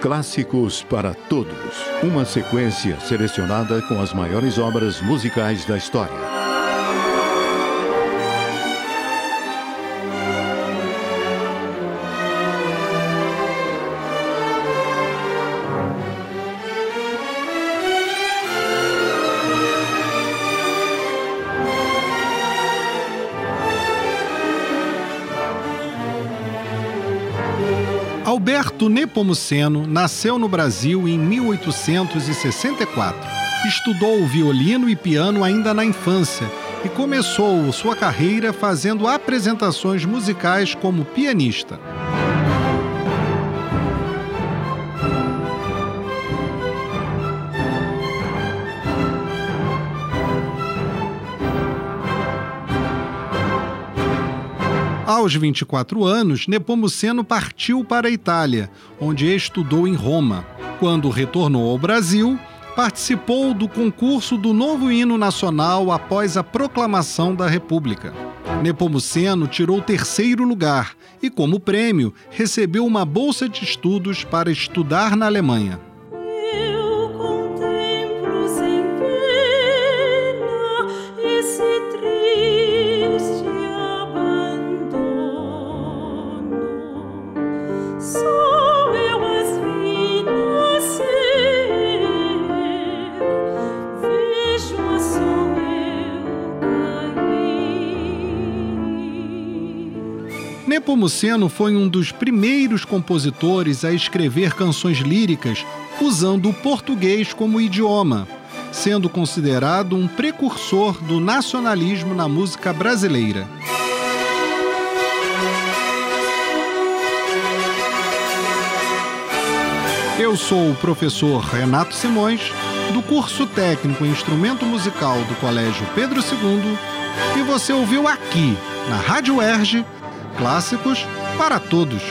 Clássicos para Todos. Uma sequência selecionada com as maiores obras musicais da história. Alberto Nepomuceno nasceu no Brasil em 1864. Estudou violino e piano ainda na infância e começou sua carreira fazendo apresentações musicais como pianista. Aos 24 anos, Nepomuceno partiu para a Itália, onde estudou em Roma. Quando retornou ao Brasil, participou do concurso do novo hino nacional após a proclamação da República. Nepomuceno tirou terceiro lugar e, como prêmio, recebeu uma bolsa de estudos para estudar na Alemanha. Nepomuceno foi um dos primeiros compositores a escrever canções líricas usando o português como idioma, sendo considerado um precursor do nacionalismo na música brasileira. Eu sou o professor Renato Simões, do curso técnico instrumento musical do Colégio Pedro II, e você ouviu aqui, na Rádio Erge, clássicos para todos.